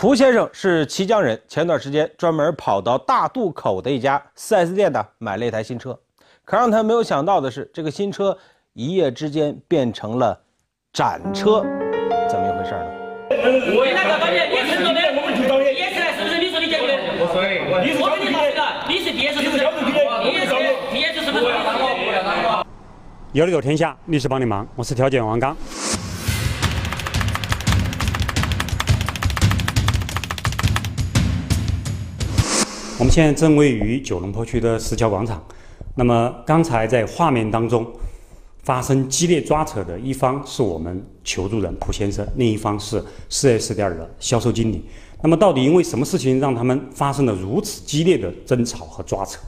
蒲先生是綦江人，前段时间专门跑到大渡口的一家 4S 店呢，买了一台新车。可让他没有想到的是，这个新车一夜之间变成了展车，怎么一回事呢？我那个关键，你是说的，我们就找你。你是是不是？你说你讲的。我说的，你是交警的，你是 DS 是不是？你是 DS 是不是？有理有天下，律师帮你忙，我是调解员王刚。我们现在正位于九龙坡区的石桥广场。那么刚才在画面当中发生激烈抓扯的一方是我们求助人蒲先生，另一方是四 S 店的销售经理。那么到底因为什么事情让他们发生了如此激烈的争吵和抓扯？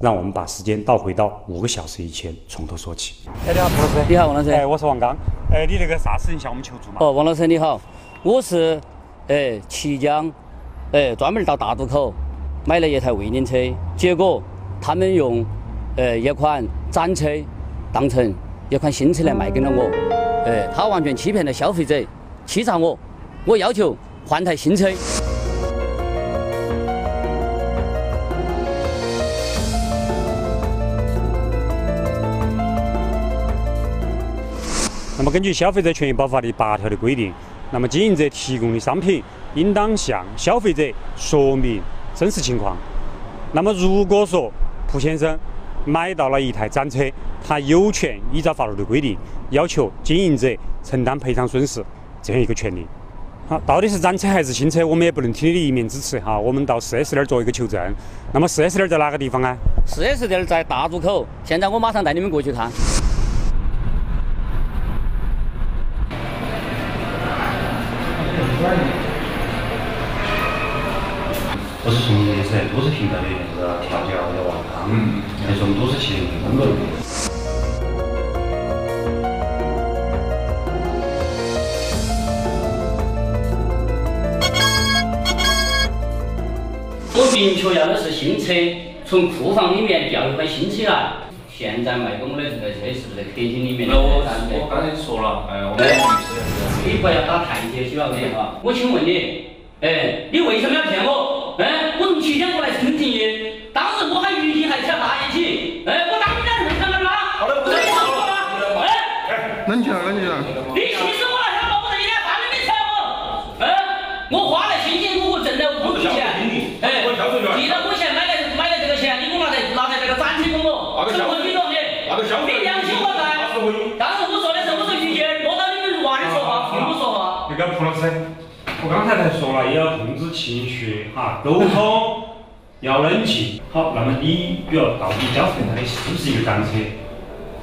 让我们把时间倒回到五个小时以前，从头说起。哎，你好，蒲老师。你好，王老师。哎，我是王刚。哎，你那个啥事情向我们求助嘛？哦，王老师你好，我是哎綦江哎专门到大渡口。买了一台魏领车，结果他们用呃一款展车当成一款新车来卖给了我，呃，他完全欺骗了消费者，欺诈我，我要求换台新车。那么根据消费者权益保护法第八条的规定，那么经营者提供的商品应当向消费者说明。真实情况。那么，如果说蒲先生买到了一台展车，他有权依照法律的规定要求经营者承担赔偿损失这样一个权利。好，到底是展车还是新车，我们也不能听你的一面之词哈。我们到 4S 店做一个求证。那么 4S 店在哪个地方啊？4S 店在大渡口。现在我马上带你们过去看。不是从业者，都市频道的那个调教的王刚，还是我们都市汽车工作人员。我明确要的是新车，从库房里面调一款新车来。现在卖给我的这个车是不是客厅里面的？我我刚才说了，哎，我们律师。你不要打台阶，需要没哈？我请问你，哎，你为什么要骗我？哎，冷静了，冷静了。你气死我了，他妈我这一点饭都没吃我，嗯，我花了辛辛苦苦挣的五块钱，哎，记得我钱买的买的这个钱，你给我拿在拿在这个展厅给我，是我给到的，你良心何在？当时我说的是我说余气，落到你们娃儿说话，听我说话。那个蒲老师。我刚才才说了，也要控制情绪，哈，沟通要冷静。好，那么你比如到底交付给他的是不是一个展车？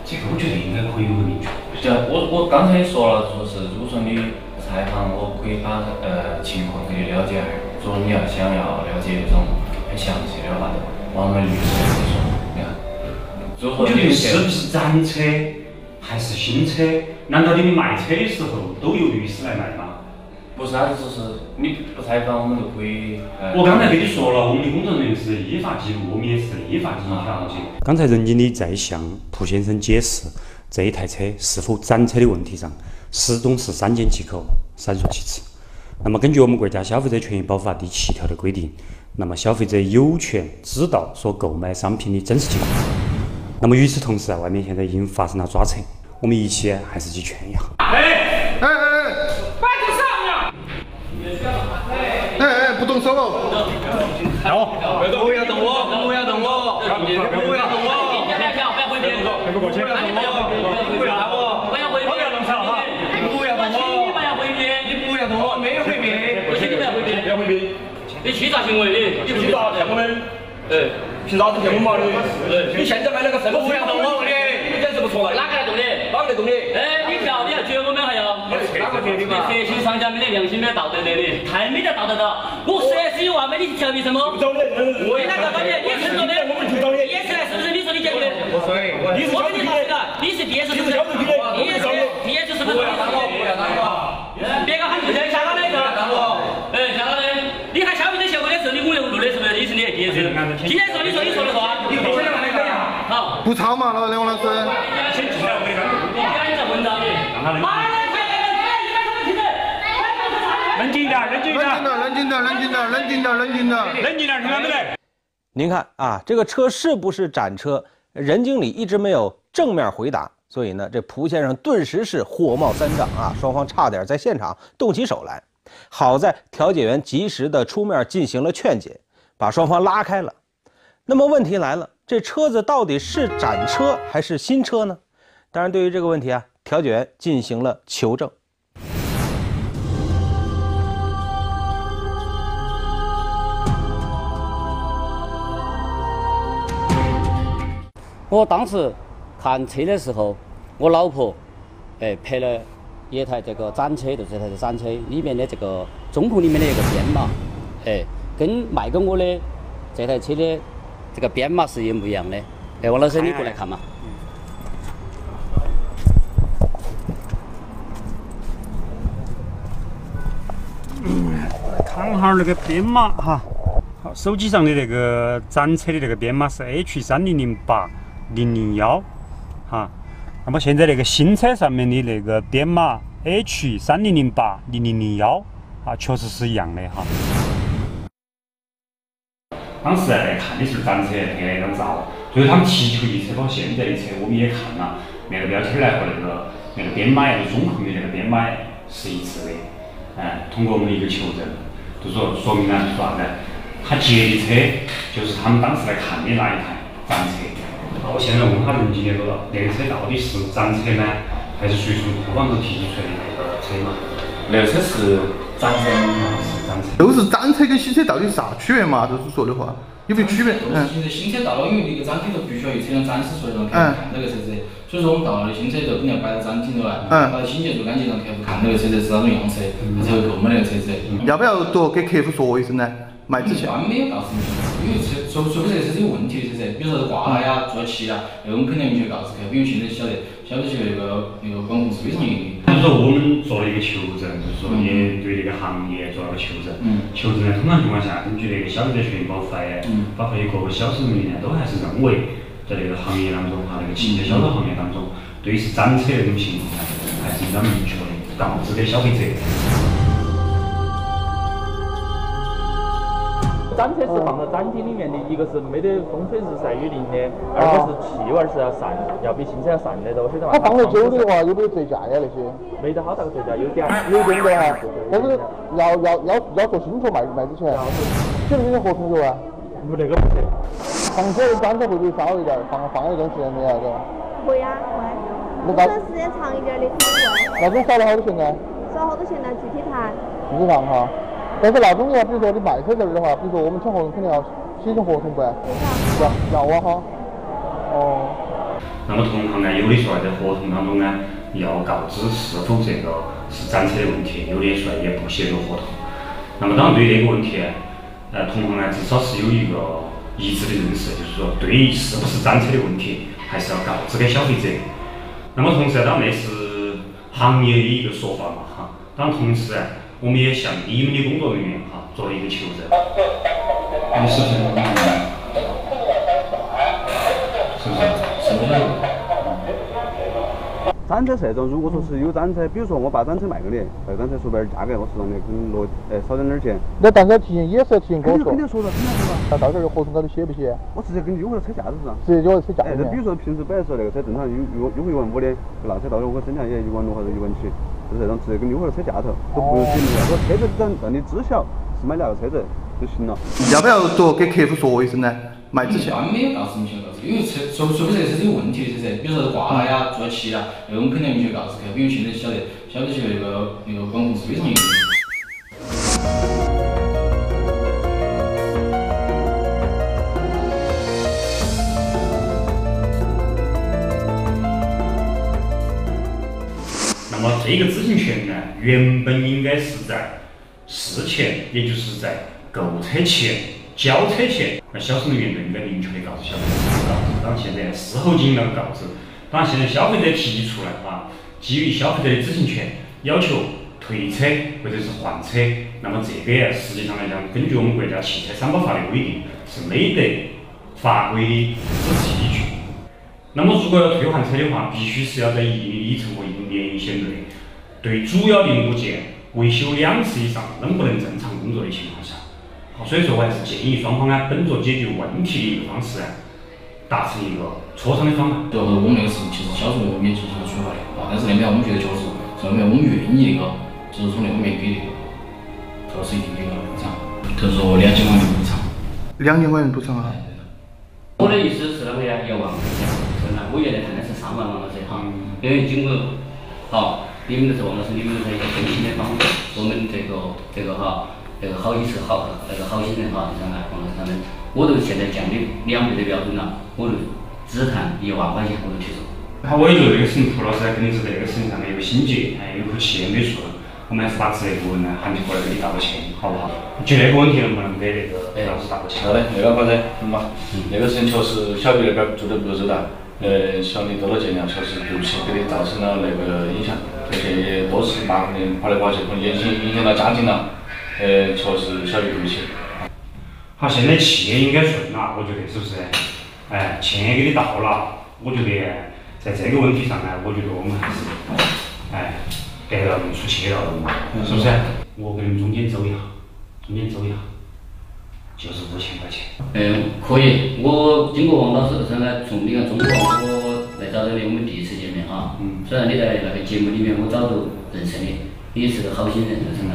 这个我觉得应该可以有个明确。对，我我刚才也说了，说是如果说你采访，我可以把呃情况给你了解下。如果你要想要了解那种很详细的话，我们律师来说，你看。我觉得是不是展车还是新车？难道你们卖车的时候都由律师来卖吗？不是，他就是你不采访，我们都可以。我刚才跟你说了，我们的工作人员是依法记录，我们也是依法进行调解。刚才任经理在向蒲先生解释这一台车是否展车的问题上，始终是三缄其口，闪烁其词。那么，根据我们国家消费者权益保护法第七条的规定，那么消费者有权知道所购买商品的真实情况。那么与此同时啊，外面现在已经发生了抓扯，我们一起还是去劝一下。哎哎哎哎哎哎不！动手喽！好，不要动我，不要动我，不要动我，不要动我，不要回避，不过去，不要回避，不要打我，不要回避，不要动手哈，不要动我，不要回避，你不要动我，没有回避，我请你不要回避，不要回避，你欺诈行为，你欺诈骗我们，哎，凭啥子骗我们嘛你？你现在买了个什么？不要动我，你，你简直不错了，哪个来动你？哪个来动你？哎，你票你要绝我们还要？哪个绝你嘛？黑心商家没得良心，没得道德的你，太没得道德了。我四 S 有万美，你调皮什么？我哪个高你？你是说的？我们就找你。也是是不是？你说你讲的？我说的。你是交警的。你是 DS 是不是？DS DS 是不是？不要打我！不要打我！别个喊对象下岗的一个。哎，下岗的。你喊消费者协会的时候，你五六五的是不是？你是你 DS。今天说你说你说的话。你不想来好。不吵嘛，老梁老师。先进来，我给你。你赶紧在问到你。让他冷静。静点，冷静点，冷静点，冷静点，冷静点，冷静点，冷静点，听到没得？您看啊，这个车是不是展车？任经理一直没有正面回答，所以呢，这蒲先生顿时是火冒三丈啊，双方差点在现场动起手来。好在调解员及时的出面进行了劝解，把双方拉开了。那么问题来了，这车子到底是展车还是新车呢？当然，对于这个问题啊，调解员进行了求证。我当时看车的时候，我老婆哎拍了一台这个展车，就这台展车里面的这个中控里面的一个编码，哎，跟卖给我的这台车的这个编码是一模一样的。哎，王老师，你过来看嘛。看哈那个编码哈，好，手机上的那个展车的那个编码是 H 三零零八零零幺，哈。那么现在那个新车上面的那个编码 H 三零零八零零零幺，啊，确实是一样的哈。当时在看的时候，展车拍了一张照，最后他们提出一车包括现在的车我们也看了，那个标签儿来和那个那个编码呀，就中控的那个编码是一致的。哎，通过我们的一个求证，就说说明了说啥子？他借的车就是他们当时来看的那一台展车。我现在问他任经理了，那个车到底是展车呢，还是属于从库房头提取出来的那个车嘛？那个车是展车，是展车。都是展车跟新车到底是啥区别嘛？就是说的话，有没有区别？嗯。新车新车到了，因为那个展厅头必须要有车辆展示出来，让客户看那个车子。所以说我们到了新车就，肯定要摆到展厅头来，摆到清洁做干净，让客户看那个车子是哪种样式，他才会购买那个车子。要不要多给客户说一声呢？卖之前。一般没有告诉明确，因为车除除非这个车子有问题的车子，比如说是挂了呀、做漆了，那我们肯定明确告诉客户，因为现在晓得消费局那个那个管控是非常严的。就是说我们做了一个求证，就是说也对这个行业做了个求证。嗯。求证呢，通常情况下，根据那个消费者权益保护法呀，包括一个个销售人员呢，都还是认为在那个行业当中哈，那个汽车销售行业当中，对于是展车那种情况呢，还是应当明确的告知给消费者。展车是放到展厅里面的，一个是没得风吹日晒雨淋的，二个是气味是要散，要比新车要散得多。它放得久的话，有没有折价呀那些？没得好大个折价，有点，有点的哈。但是要要要要做清楚卖卖之前，写不写合同有啊？不那个不得。放车的展车会不会少一点？放放一段时间的那个？会呀会。那时间长一点的肯定会。那种少了好多钱呢？少好多钱呢？具体谈。具体谈哈。但是那种的话，比如说你卖车这儿的话，比如说我们签合同肯定要写成合同不？要要啊哈。哦。那么同行呢，有的说在合同当中呢，要告知是否这个是展车的问题，有的说也不写入合同。那么当然对于这个问题，呃，同行呢至少是有一个一致的认识，就是说对于是不是展车的问题，还是要告知给消费者。那么同时，当然那是行业的一个说法嘛哈。当然同时。我们也向你们的工作人员哈做了一个求证，你是不是？是不是？是不是？展车是那种，如果说是有展车，比如说我把展车卖给你，这展车说白了价格我是让你跟落，哎少点点钱。那但是提前也是要提前跟我说。肯定说了，肯定说了。那到时候合同高头写不写？我直接给你优惠车价子是吧？直接优惠车价。哎，那比如说平时本来说那个车正常优优优惠一万五的，那车到时候我增加也一万六或者一万七。就是这种直接给你优惠到车架头，都不用写明了。我车子让让你知晓是买哪个车子就行了。要不要多给客户说一声呢？买之前。一般没有告诉明确告知，因为车说说不这个车子有问题的车子，比如说是挂了呀、做漆了，那我们肯定明确告知客户，因为现在晓得消费局那个那个管控是非常严那么。这个知情权呢，原本应该是在事前，也就是在购车前、交车前，那销售人员就应该明确的告诉消费者。当现在事后尽量告知。当然现在消费者提出来啊，基于消费者的知情权，要求退车或者是换车，那么这个实际上来讲，根据我们国家汽车三包法的规定，是没得法规的支持。那么如果要退换车的话，必须是要在一定的里程和一定年限内。对主要零部件维修两次以上能不能正常工作的情况下，好，所以说我还是建议双方呢，本着解决问题的一个方式呢，达成一个磋商的方案。就是我们那个事情其实销售我们也进行了处罚的啊，但是那边我们觉得确实，是那边我们愿意那个，就是从那方面给那个投资一定的一个补偿，就是说两千块钱补偿。两千块钱补偿啊？我的意思是啷个呀？一万，是啷？我原来谈的是三万王老师哈，因为经过好，你们都是王老师，你们是一个真心的方，我们这个这个哈，这个好意思好那个好心人哈，啷个王老师他们，我都现在降的两倍的标准了，我就只谈一万块钱我就接受。好，我也觉得这个事情，涂老师肯定是在这个事情上面有心结，哎，有口气也没数。我们还是把职业部门呢喊起过来给你道个歉，好不好？就那个问题能不能给那个哎老师道个歉？好的，那个反正，嗯嘛，那个事情确实小弟那边做的不周到，呃，向你多多见谅，确实对不起，给你造成了那个影响，而且也多次麻烦你跑来跑去，可能也影影响到家庭了，呃，确实小弟对不起。好，现在气也应该顺了，我觉得是不是？哎，钱也给你到了，我觉得在这个问题上呢，我觉得我们还是，哎。该要出去了，是不是？我跟你们中间走一下，中间走一下，就是五千块钱。嗯，可以。我经过王老师噻呢，从你看中国我来找到你，我们第一次见面哈。嗯。虽然你在那个节目里面我早就认识你，你是个好心人，就是啷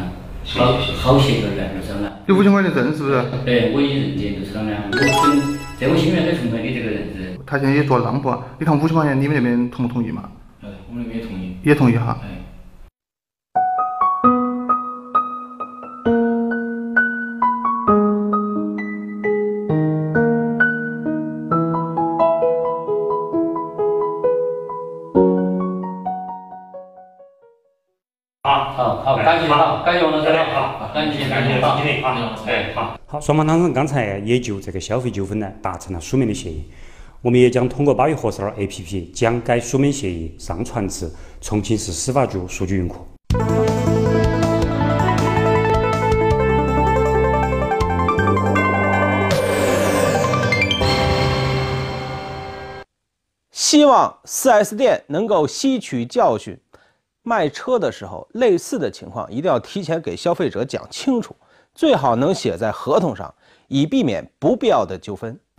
好好协调员，就是啷你五千块钱挣是不是？对，我已认定，就是啷个，我很在我心里面很崇拜你这个人是。他现在也做让步，你看五千块钱，你们那边同不同意嘛？哎，我们那边也同意。也同意哈。感谢王老师，好，感谢感谢好，哎好。好，双方当事人刚才也就这个消费纠纷呢达成了书面的协议，我们也将通过八月核实儿 APP 将该书面协议上传至重庆市司法局数据云库。希望 4S 店能够吸取教训。卖车的时候，类似的情况一定要提前给消费者讲清楚，最好能写在合同上，以避免不必要的纠纷。